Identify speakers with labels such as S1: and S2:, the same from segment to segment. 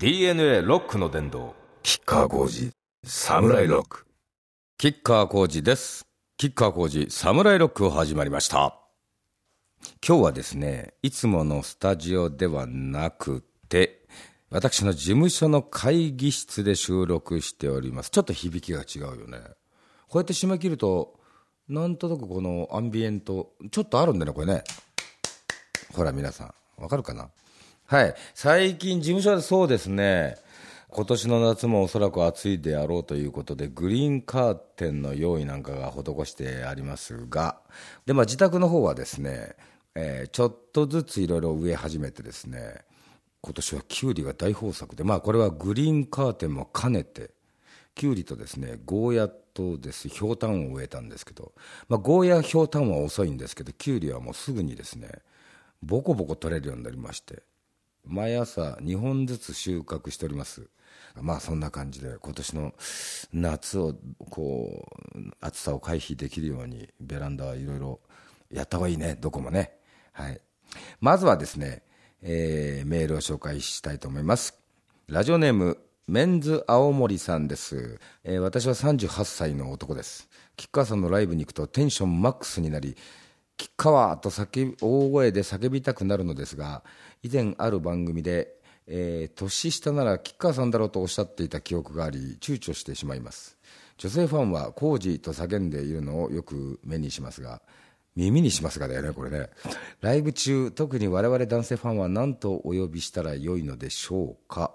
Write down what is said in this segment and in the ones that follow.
S1: DNA ロックの殿堂
S2: キッカー工事サムライロック。
S1: キッカー工事です。キッカー工事サムライロックを始まりました。今日はですねいつものスタジオではなくて私の事務所の会議室で収録しております。ちょっと響きが違うよね。こうやって締め切るとなんとなくこのアンビエントちょっとあるんだねこれね。ほら皆さん。わかるかな？はい。最近事務所でそうですね。今年の夏もおそらく暑いであろうということで、グリーンカーテンの用意なんかが施してありますが、で、まあ自宅の方はですね、えーちょっとずついろいろ植え始めてですね、今年はキュウリが大豊作で、まあこれはグリーンカーテンも兼ねて、キュウリとですね、ゴーヤとです、ひょうたんを植えたんですけど、まあゴーヤ、ひょうたんは遅いんですけど、キュウリはもうすぐにですね、ボコボコ取れるようになりまして、毎朝2本ずつ収穫しております。まあそんな感じで今年の夏をこう暑さを回避できるようにベランダはいろいろやった方がいいね。どこもね。はい。まずはですね、えーメールを紹介したいと思います。ラジオネームメンズ青森さんです、えー私は38歳の男です。吉川さんのライブに行くとテンションマックスになり吉川と叫び大声で叫びたくなるのですが以前ある番組で、えー年下なら吉川さんだろうとおっしゃっていた記憶があり躊躇してしまいます。女性ファンは工事と叫んでいるのをよく目にしますが耳にしますがだよねこれね。ライブ中特に我々男性ファンは何とお呼びしたらよいのでしょうか。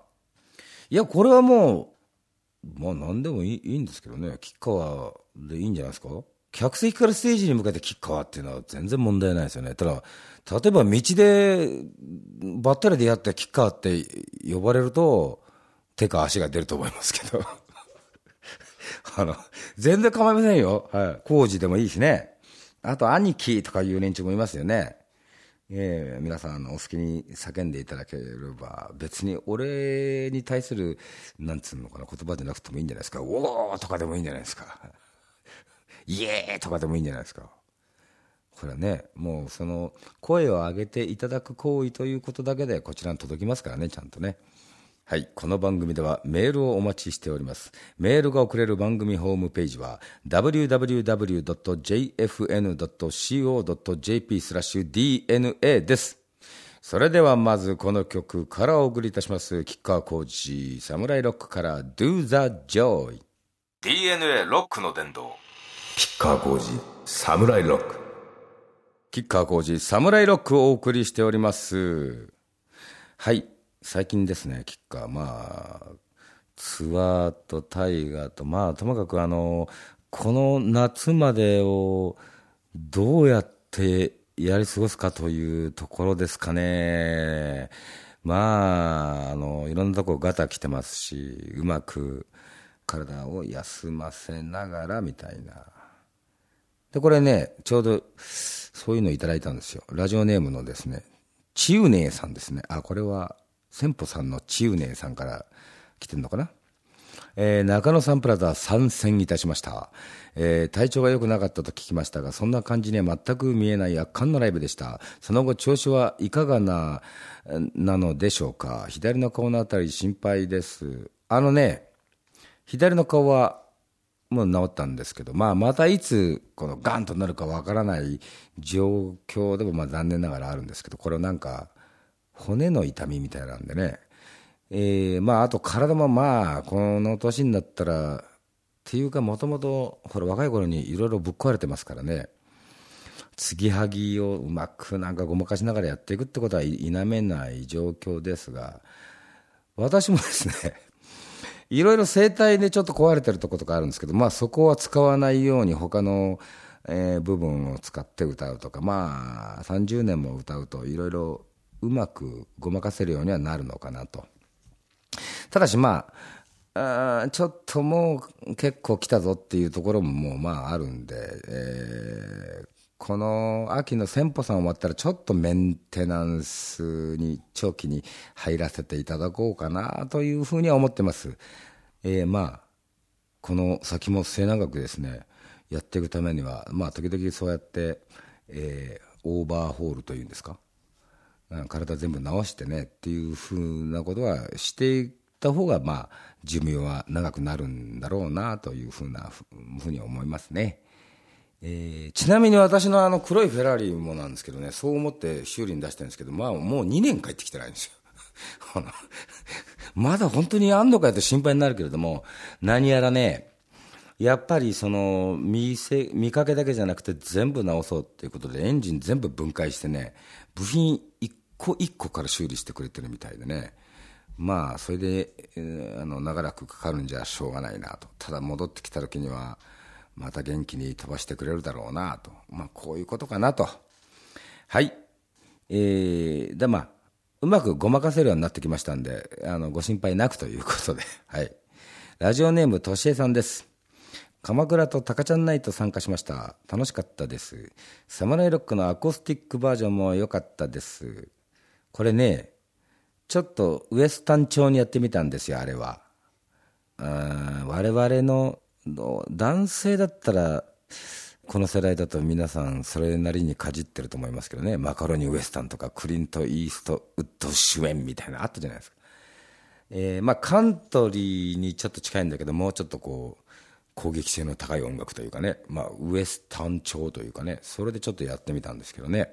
S1: いやこれはもうまあ何でもいいいいんですけどね。吉川でいいんじゃないですか？客席からステージに向かって吉川っていうのは全然問題ないですよね。ただ例えば道でばったり出会って吉川って呼ばれると手か足が出ると思いますけど。あの全然構いませんよ。はい。工事でもいいしね。あと兄貴とかいう連中もいますよね。ええ皆さんお好きに叫んでいただければ別に俺に対するなんつうのかな言葉でなくてもいいんじゃないですか「おお!」とかでもいいんじゃないですか「イエー!」とかでもいいんじゃないですかこれはねもうその声を上げていただく行為ということだけでこちらに届きますからねちゃんとねはい。この番組ではメールをお待ちしております。メールが送れる番組ホームページは www.jfn.co.jp スラッシュ DNA です。それではまずこの曲からお送りいたします。キッカーコーチ、サムライロックから Do the Joy。DNA ロックの殿堂。
S2: キッカー工事サムライロック
S1: キッカー工事、サムライロックをお送りしております。はい。最近ですね、キッカー、まあ、ツアーと大河と、まあ、ともかくあの、この夏までをどうやってやり過ごすかというところですかね。まあ、あの、いろんなとこガタ来てますし、うまく体を休ませながらみたいな。で、これね、ちょうど、そういうのをいただいたんですよ。ラジオネームのですね、ちうねえさんですね。あ、これは、先歩さんのちうねえさんから来てるのかな？えー中野サンプラザ参戦いたしました、えー体調が良くなかったと聞きましたがそんな感じには全く見えない圧巻のライブでした。その後調子はいかがななのでしょうか？左の顔のあたり心配です。あのね左の顔はもう治ったんですけど、まあ、またいつこのガンとなるかわからない状況でもまあ残念ながらあるんですけどこれはなんか骨の痛みみたいなんでね、えーまああと体もまあこの年になったらっていうかもともとほら若い頃にいろいろぶっ壊れてますからね。継ぎはぎをうまくなんかごまかしながらやっていくってことは否めない状況ですが私もですねいろいろ声帯でちょっと壊れてるとことかあるんですけど、まあそこは使わないように他の、えー部分を使って歌うとか、まあ30年も歌うといろいろうまくごまかせるようにはなるのかなと。ただしまあ、あちょっともう結構来たぞっていうところももうまああるんで、えーこの秋の先歩さん終わったらちょっとメンテナンスに長期に入らせていただこうかなというふうには思ってます。えーまあこの先も末永くですねやっていくためにはまあ時々そうやって、えーオーバーホールというんですか、体全部治してねっていうふうなことはしていった方が、まあ、寿命は長くなるんだろうなというふうなふうに思いますね。えー、ちなみに私のあの黒いフェラーリもなんですけどね、そう思って修理に出してるんですけど、まあもう2年帰ってきてないんですよ。まだ本当にあんのかよと心配になるけれども、何やらね、やっぱりその見せ見かけだけじゃなくて全部直そうっていうことでエンジン全部分解してね部品一個一個から修理してくれてるみたいでね。まあそれで、あの長らくかかるんじゃしょうがないなと。ただ戻ってきた時にはまた元気に飛ばしてくれるだろうなと。まあこういうことかなと。はい。えー、でまあうまくごまかせるようになってきましたんであのご心配なくということで。はい。ラジオネームとしえさんです。鎌倉とタカちゃんナイト参加しました。楽しかったです。サムライロックのアコースティックバージョンも良かったです。これねちょっとウエスタン調にやってみたんですよあれは。我々のの男性だったらこの世代だと皆さんそれなりにかじってると思いますけどね。マカロニウエスタンとかクリント・イーストウッド主演みたいなあったじゃないですか、えー、まあカントリーにちょっと近いんだけどもうちょっとこう攻撃性の高い音楽というかね、まあ、ウエスタン調というかね、それでちょっとやってみたんですけどね、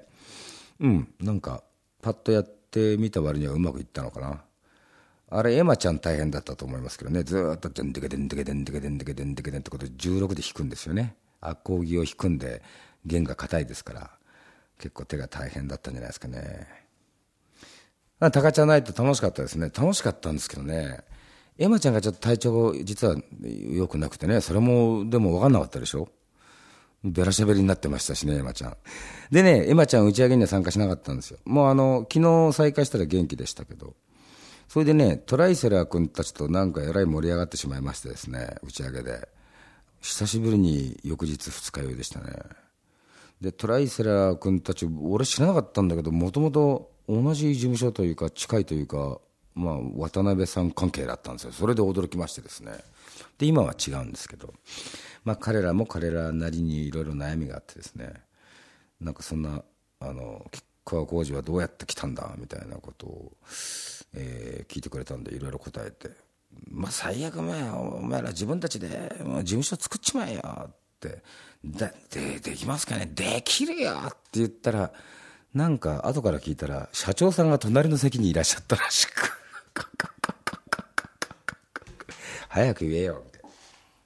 S1: うん、なんか、パッとやってみた割にはうまくいったのかな。あれ、エマちゃん大変だったと思いますけどね、ずっと、でんでけでんでけでんでけでんでけでんでけでんってことで16で弾くんですよね。アコーギを弾くんで、弦が硬いですから、結構手が大変だったんじゃないですかね。タカちゃんナイト楽しかったですね。楽しかったんですけどね。エマちゃんがちょっと体調実は良くなくてね、それもでも分かんなかったでしょべらしゃべりになってましたしね、エマちゃん。でね、エマちゃん打ち上げには参加しなかったんですよ。もうあの、昨日再開したら元気でしたけど。それでね、トライセラー君たちとなんかえらい盛り上がってしまいましてですね、打ち上げで。久しぶりに翌日二日酔いでしたね。で、トライセラー君たち、俺知らなかったんだけど、もともと同じ事務所というか、近いというか、まあ、渡辺さん関係だったんですよそれで驚きましてですねで今は違うんですけど、まあ、彼らも彼らなりにいろいろ悩みがあってですねなんかそんなあの吉川晃司はどうやって来たんだみたいなことを、えー、聞いてくれたんでいろいろ答えて「まあ最悪お前お前ら自分たちで事務所作っちまえよ」って「ででできますかね？できるよ」って言ったらなんか後から聞いたら社長さんが隣の席にいらっしゃったらしく 早く言えよ、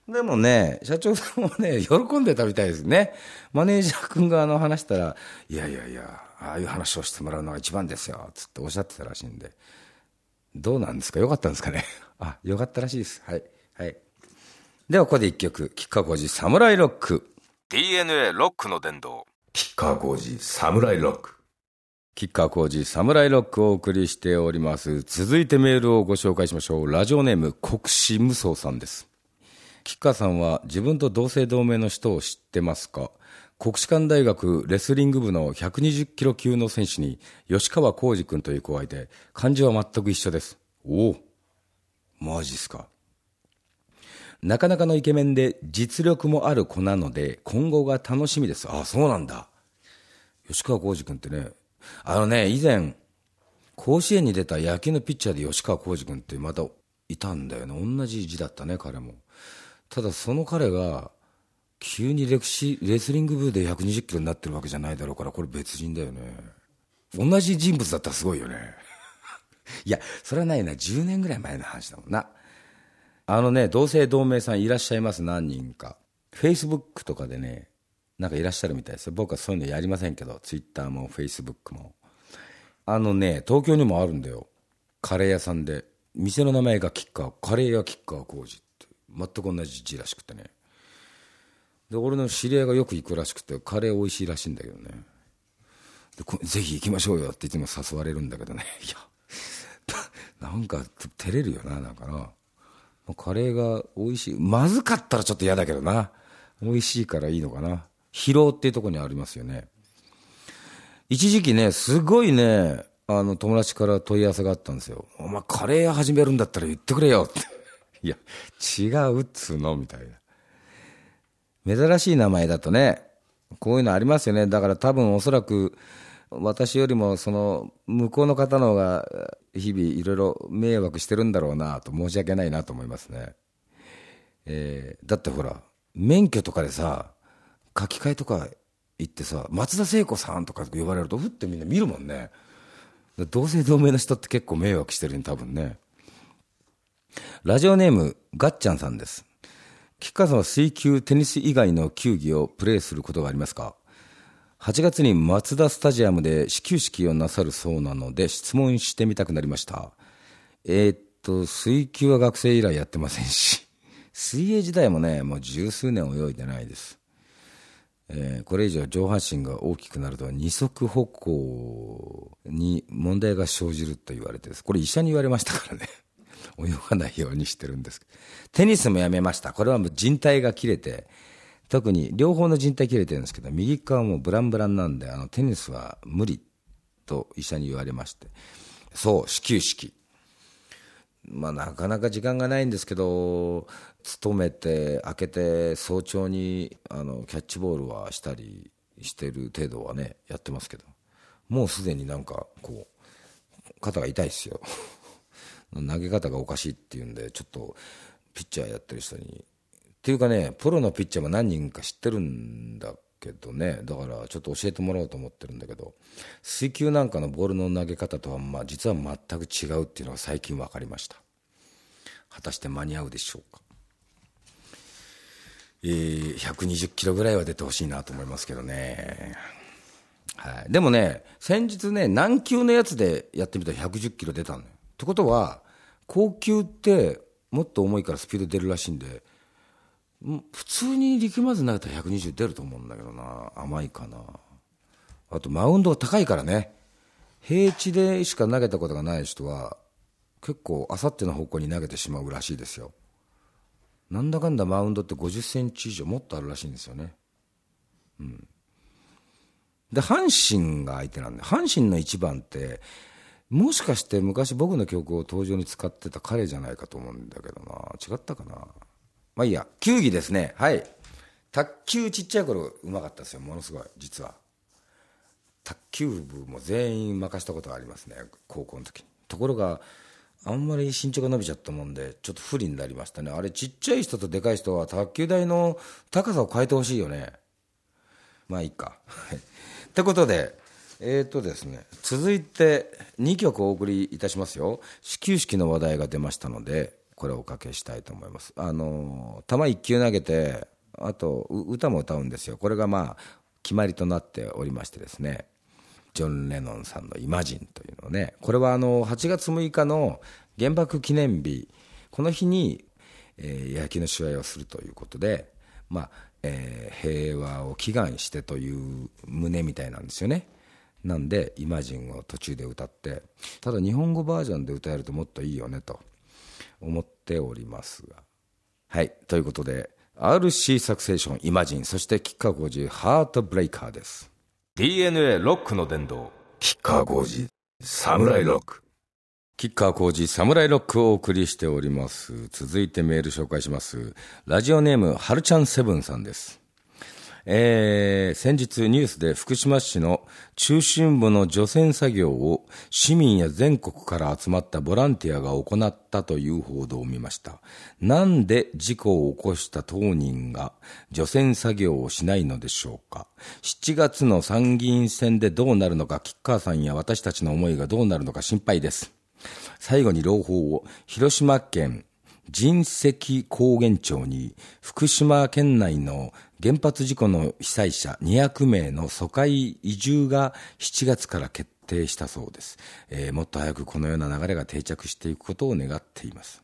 S1: でもね、社長さんもね、喜んでたみたいですね。マネージャー君があの話したら、いやいやいや、ああいう話をしてもらうのが一番ですよ、つっておっしゃってたらしいんで。どうなんですか？よかったんですかね？あ、よかったらしいです。はい。はい。ではここで一曲、吉川浩司、サムライロック。
S2: DNA ロックの殿堂。吉川浩司、サムライロック。
S1: 吉川浩司、サムライロックをお送りしております。続いてメールをご紹介しましょう。ラジオネーム、国士無双さんです。吉川さんは自分と同姓同名の人を知ってますか？国士舘大学レスリング部の120キロ級の選手に吉川浩司君という子がいて、漢字は全く一緒です。おお、マジっすか。なかなかのイケメンで実力もある子なので、今後が楽しみです。ああ、そうなんだ。吉川浩司君ってね、あのね、以前、甲子園に出た野球のピッチャーで吉川浩司君ってまたいたんだよね。同じ字だったね、彼も。ただその彼が、急にレクシレスリング部で120キロになってるわけじゃないだろうから、これ別人だよね。同じ人物だったらすごいよね。いや、それはないな。10年ぐらい前の話だもんな。あのね、同姓同名さんいらっしゃいます、何人か。フェイスブックとかでね、なんかいらっしゃるみたいですよ。僕はそういうのやりませんけど、ツイッターもフェイスブックも。あのね、東京にもあるんだよ。カレー屋さんで。店の名前がキッカー、カレー屋キッカー工事って。全く同じ字らしくてね。で、俺の知り合いがよく行くらしくて、カレー美味しいらしいんだけどね。でぜひ行きましょうよっていつも誘われるんだけどね。いや、なんか照れるよな、なんかな。カレーが美味しい。まずかったらちょっと嫌だけどな。美味しいからいいのかな。疲労っていうとこにありますよね。一時期ね、すごいね、あの、友達から問い合わせがあったんですよ。お前、カレー屋始めるんだったら言ってくれよって。いや、違うっつうのみたいな。珍しい名前だとね、こういうのありますよね。だから多分おそらく、私よりもその向こうの方の方が日々いろいろ迷惑してるんだろうなと申し訳ないなと思いますね。えー、だってほら、免許とかでさ、書き換えとか行ってさ、松田聖子さんとか呼ばれると、ふってみんな見るもんね。同姓同名の人って結構迷惑してるね、多分ね。ラジオネーム、ガッチャンさんです。吉川さんは水球、テニス以外の球技をプレーすることがありますか？8月にマツダスタジアムで始球式をなさるそうなので質問してみたくなりました。えー、っと、水球は学生以来やってませんし、水泳時代もね、もう十数年泳いでないです。えー、これ以上上半身が大きくなると二足歩行に問題が生じると言われてです。これ医者に言われましたからね。泳がないようにしてるんです。テニスもやめました。これはもう人体が切れて、特に両方の人体切れてるんですけど、右側もブランブランなんで、あのテニスは無理と医者に言われまして。そう、始球式。まあなかなか時間がないんですけど、勤めて、開けて、早朝にあのキャッチボールはしたりしてる程度はね、やってますけど、もうすでになんかこう、肩が痛いですよ。投げ方がおかしいっていうんで、ちょっとピッチャーやってる人に。っていうかね、プロのピッチャーも何人か知ってるんだけどね、だからちょっと教えてもらおうと思ってるんだけど、水球なんかのボールの投げ方とは、まあ実は全く違うっていうのが最近分かりました。果たして間に合うでしょうか。えー、120キロぐらいは出てほしいなと思いますけどね。はい。でもね、先日ね、何球のやつでやってみたら110キロ出たのよ。ってことは、高級ってもっと重いからスピード出るらしいんで、普通に力まず投げたら120出ると思うんだけどな。甘いかな。あと、マウンドが高いからね。平地でしか投げたことがない人は、結構、あさっての方向に投げてしまうらしいですよ。なんだかんだマウンドって50センチ以上もっとあるらしいんですよね。うん。で、阪神が相手なんで、阪神の1番って、もしかして昔僕の曲を登場に使ってた彼じゃないかと思うんだけどな。違ったかな？まあいいや。球技ですね。はい。卓球ちっちゃい頃うまかったですよ。ものすごい。実は。卓球部も全員任したことがありますね。高校の時に。ところが、あんまり身長が伸びちゃったもんで、ちょっと不利になりましたね。あれ、ちっちゃい人とでかい人は卓球台の高さを変えてほしいよね。まあいいか。ってことで、えーとですね、続いて2曲お送りいたしますよ。始球式の話題が出ましたので、これをおかけしたいと思います。あの、球1球投げて、あと歌も歌うんですよ。これがまあ、決まりとなっておりましてですね。ジョン・レノンさんの「イマジン」というのをねこれはあの8月6日の原爆記念日この日に、えー、野球の試合をするということで、まあえー、平和を祈願してという旨みたいなんですよねなんで「イマジン」を途中で歌ってただ日本語バージョンで歌えるともっといいよねと思っておりますが。はいということで RC サクセーションイマジンそして吉川浩司ハートブレイカーです。
S2: DNA ロックの殿堂キッカー工事サムライロック。
S1: キッカー工事サムライロックをお送りしております。続いてメール紹介します。ラジオネームはるちゃんセブンさんですえー、先日ニュースで福島市の中心部の除染作業を市民や全国から集まったボランティアが行ったという報道を見ました。なんで事故を起こした当人が除染作業をしないのでしょうか？7月の参議院選でどうなるのか、吉川さんや私たちの思いがどうなるのか心配です。最後に朗報を広島県神石高原町に福島県内の原発事故の被災者200名の疎開移住が7月から決定したそうです、えー、もっと早くこのような流れが定着していくことを願っています。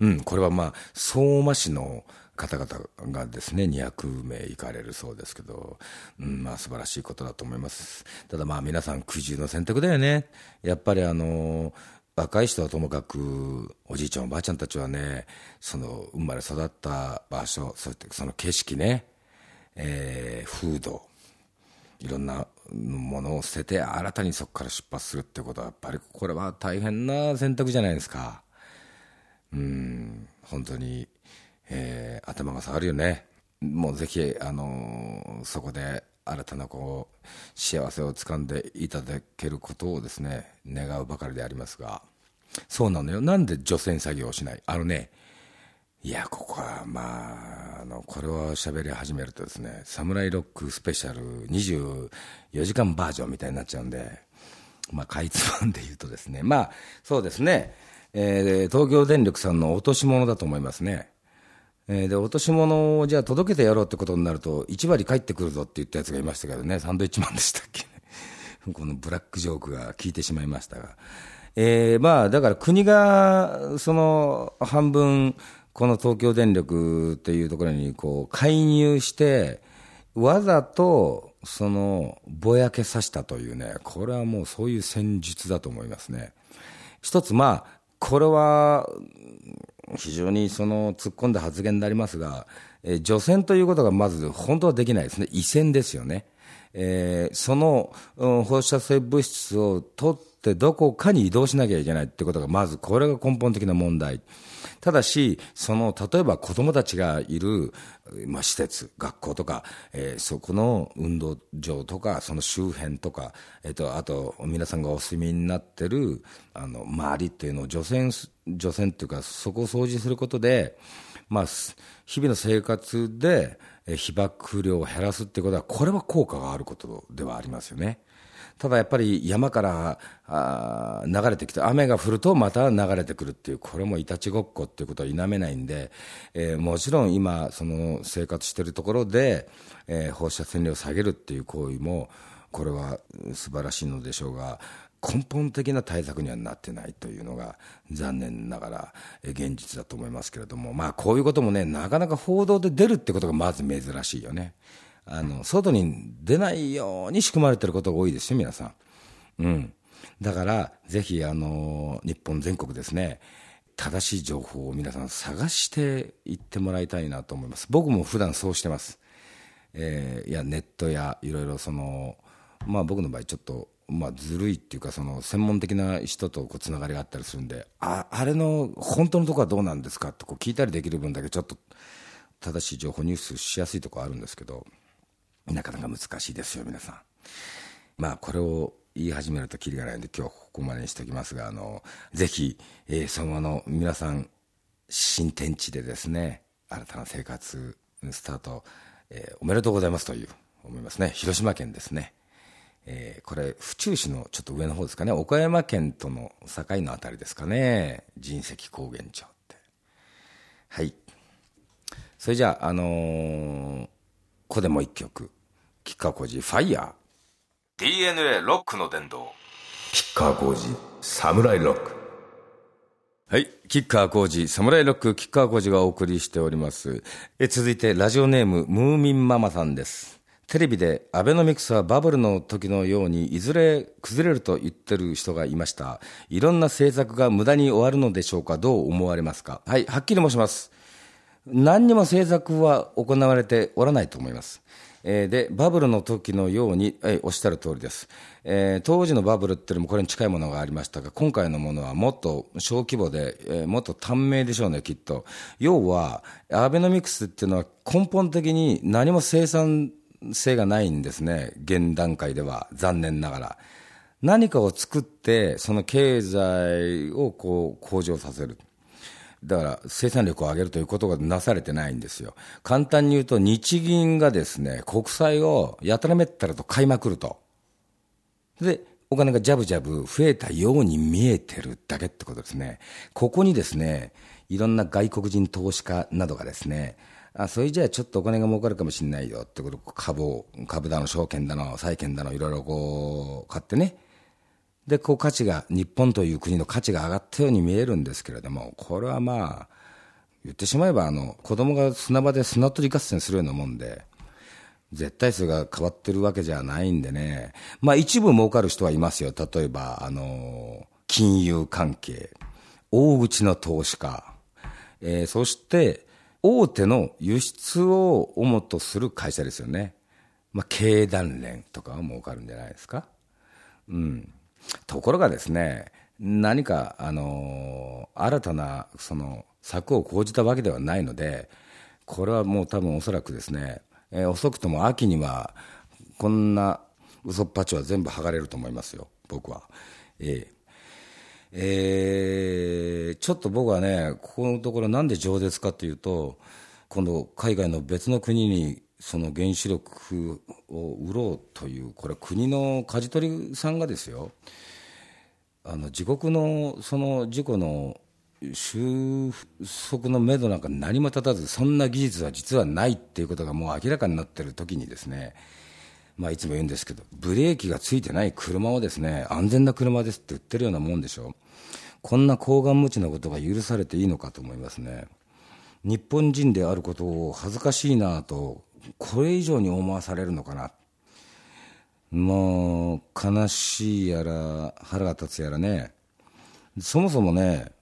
S1: うんこれはまあ相馬市の方々がですね200名行かれるそうですけど、うん、まあ素晴らしいことだと思います。ただまあ皆さん苦渋の選択だよね。やっぱりあのー若い人はともかくおじいちゃんおばあちゃんたちはねその生まれ育った場所そしてその景色ね、えー、風土いろんなものを捨てて新たにそこから出発するってことはやっぱりこれは大変な選択じゃないですか。うん本当に、えー、頭が下がるよね。もうぜひ、あのー、そこで新たなこう幸せをつかんでいただけることをですね願うばかりでありますがそうなのよ。なんで除染作業をしない？あのねいやここはまああのこれを喋り始めるとですね「サムライロックスペシャル24時間バージョン」みたいになっちゃうんでまあかいつまんで言うとですねまあそうですね、えー、東京電力さんの落とし物だと思いますね。えー、で落とし物をじゃあ届けてやろうってことになると、1割返ってくるぞって言ったやつがいましたけどね、サンドイッチマンでしたっけ、このブラックジョークが効いてしまいましたが、えー、まあだから国がその半分、この東京電力っていうところにこう介入して、わざとそのぼやけさせたというね、これはもうそういう戦術だと思いますね。一つ、まあ、これは非常にその突っ込んだ発言になりますが、えー、除染ということがまず本当はできないですね、汚染ですよね。えー、その、うん、放射性物質を取ってどこかに移動しなきゃいけないってことがまずこれが根本的な問題。ただし、その、例えば子供たちがいる、まあ、施設、学校とか、えー、そこの運動場とか、その周辺とか、えっ、ー、と、あと、皆さんがお住みになってる、あの、周りっていうのを除染、除染っていうか、そこを掃除することで、まあ、日々の生活で、被爆量を減らすっていうことは、これは効果があることではありますよね。ただやっぱり山からあ流れてきて、雨が降るとまた流れてくるっていう、これもいたちごっこっていうことは否めないんで、えー、もちろん今、その生活しているところで、えー、放射線量を下げるっていう行為も、これは素晴らしいのでしょうが、根本的な対策にはなってないというのが残念ながら現実だと思いますけれども、まあ、こういうこともね、なかなか報道で出るってことがまず珍しいよね。あの、外に出ないように仕組まれてることが多いですよ、皆さん。うん。だから、ぜひ、あの、日本全国ですね、正しい情報を皆さん探していってもらいたいなと思います。僕も普段そうしてます。えー、いや、ネットやいろいろその、まあ僕の場合ちょっと、まあずるいっていうか、その専門的な人とこうつながりがあったりするんで、あ、あれの本当のとこはどうなんですか？ってこう聞いたりできる分だけちょっと正しい情報入手しやすいところあるんですけど、なかなか難しいですよ、皆さん。まあ、これを言い始めるときりがないんで、今日ここまでにしておきますが、あの、ぜひ、えー、そのまの皆さん、新天地でですね、新たな生活スタート、えー、おめでとうございますという、思いますね。広島県ですね。えー、これ、府中市のちょっと上の方ですかね、岡山県との境のあたりですかね、神石高原町って。はい。それじゃあ、あのー、ここでもう一曲。吉川浩司ファイヤ
S2: ー。DNA ロックの殿堂。吉川浩司サムライロック。
S1: はい。吉川浩司サムライロック吉川浩司がお送りしております。え続いてラジオネームムーミンママさんですテレビでアベノミクスはバブルの時のようにいずれ崩れると言ってる人がいました。いろんな政策が無駄に終わるのでしょうかどう思われますか？はい、はっきり申します。何にも政策は行われておらないと思います。え、で、バブルの時のように、え、おっしゃる通りです。えー、当時のバブルっていうのもこれに近いものがありましたが、今回のものはもっと小規模で、えー、もっと短命でしょうね、きっと。要は、アベノミクスっていうのは根本的に何も生産性がないんですね、現段階では、残念ながら。何かを作って、その経済をこう向上させる。だから生産力を上げるということがなされてないんですよ。簡単に言うと、日銀がですね、国債をやたらめったらと買いまくると。で、お金がジャブジャブ増えたように見えてるだけってことですね。ここにですね、いろんな外国人投資家などがですね、あ、それじゃあちょっとお金が儲かるかもしれないよってこと、株を、株だの、証券だの、債券だの、いろいろこう、買ってね、で、こう価値が、日本という国の価値が上がったように見えるんですけれども、これはまあ、言ってしまえば、あの、子供が砂場で砂取り合戦するようなもんで、絶対数が変わってるわけじゃないんでね。まあ一部儲かる人はいますよ。例えば、あの、金融関係、大口の投資家、えー、そして、大手の輸出を主とする会社ですよね。まあ経団連とかは儲かるんじゃないですか。うん。ところがですね、何か、あの、新たな、その、策を講じたわけではないので、これはもう多分おそらくですね、えー、遅くとも秋には、こんな嘘っぱちは全部剥がれると思いますよ、僕は。えええー、ちょっと僕はね、ここのところなんで饒舌かというと、今度海外の別の国にその原子力を売ろうという、これ国の舵取りさんがですよ、あの自国のその事故の収束のめどなんか何も立たず、そんな技術は実はないっていうことがもう明らかになってる時にですね、まあ、いつも言うんですけど、ブレーキがついてない車をですね、安全な車ですって言ってるようなもんでしょ。こんな高顔無知なことが許されていいのかと思いますね。日本人であることを恥ずかしいなと、これ以上に思わされるのかな。もう、悲しいやら、腹が立つやらね。そもそもね、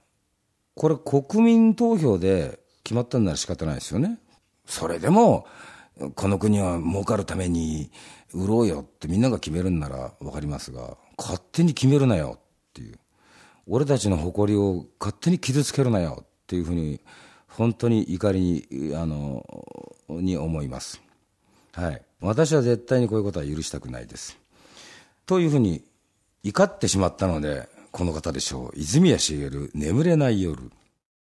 S1: これ国民投票で決まったんなら仕方ないですよね。それでも、この国は儲かるために売ろうよってみんなが決めるんなら分かりますが、勝手に決めるなよっていう。俺たちの誇りを勝手に傷つけるなよっていうふうに、本当に怒りに、あの、に思います。はい。私は絶対にこういうことは許したくないです。というふうに怒ってしまったので、この方でしょう。泉谷しげる、眠れない夜。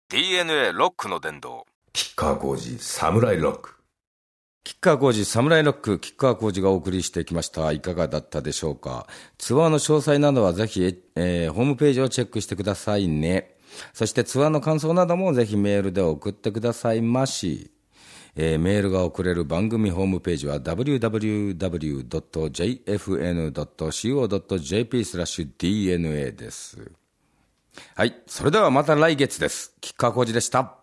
S2: DNA ロックの殿堂。吉川浩司、サムライロック。
S1: 吉川浩司、サムライロック、吉川浩司がお送りしてきました。いかがだったでしょうか？ツアーの詳細などはぜひ、えー、ホームページをチェックしてくださいね。そしてツアーの感想などもぜひメールで送ってくださいまし。えー、メールが送れる番組ホームページは www.jfn.co.jp スラッシュ DNA です。はい。それではまた来月です。吉川浩司でした。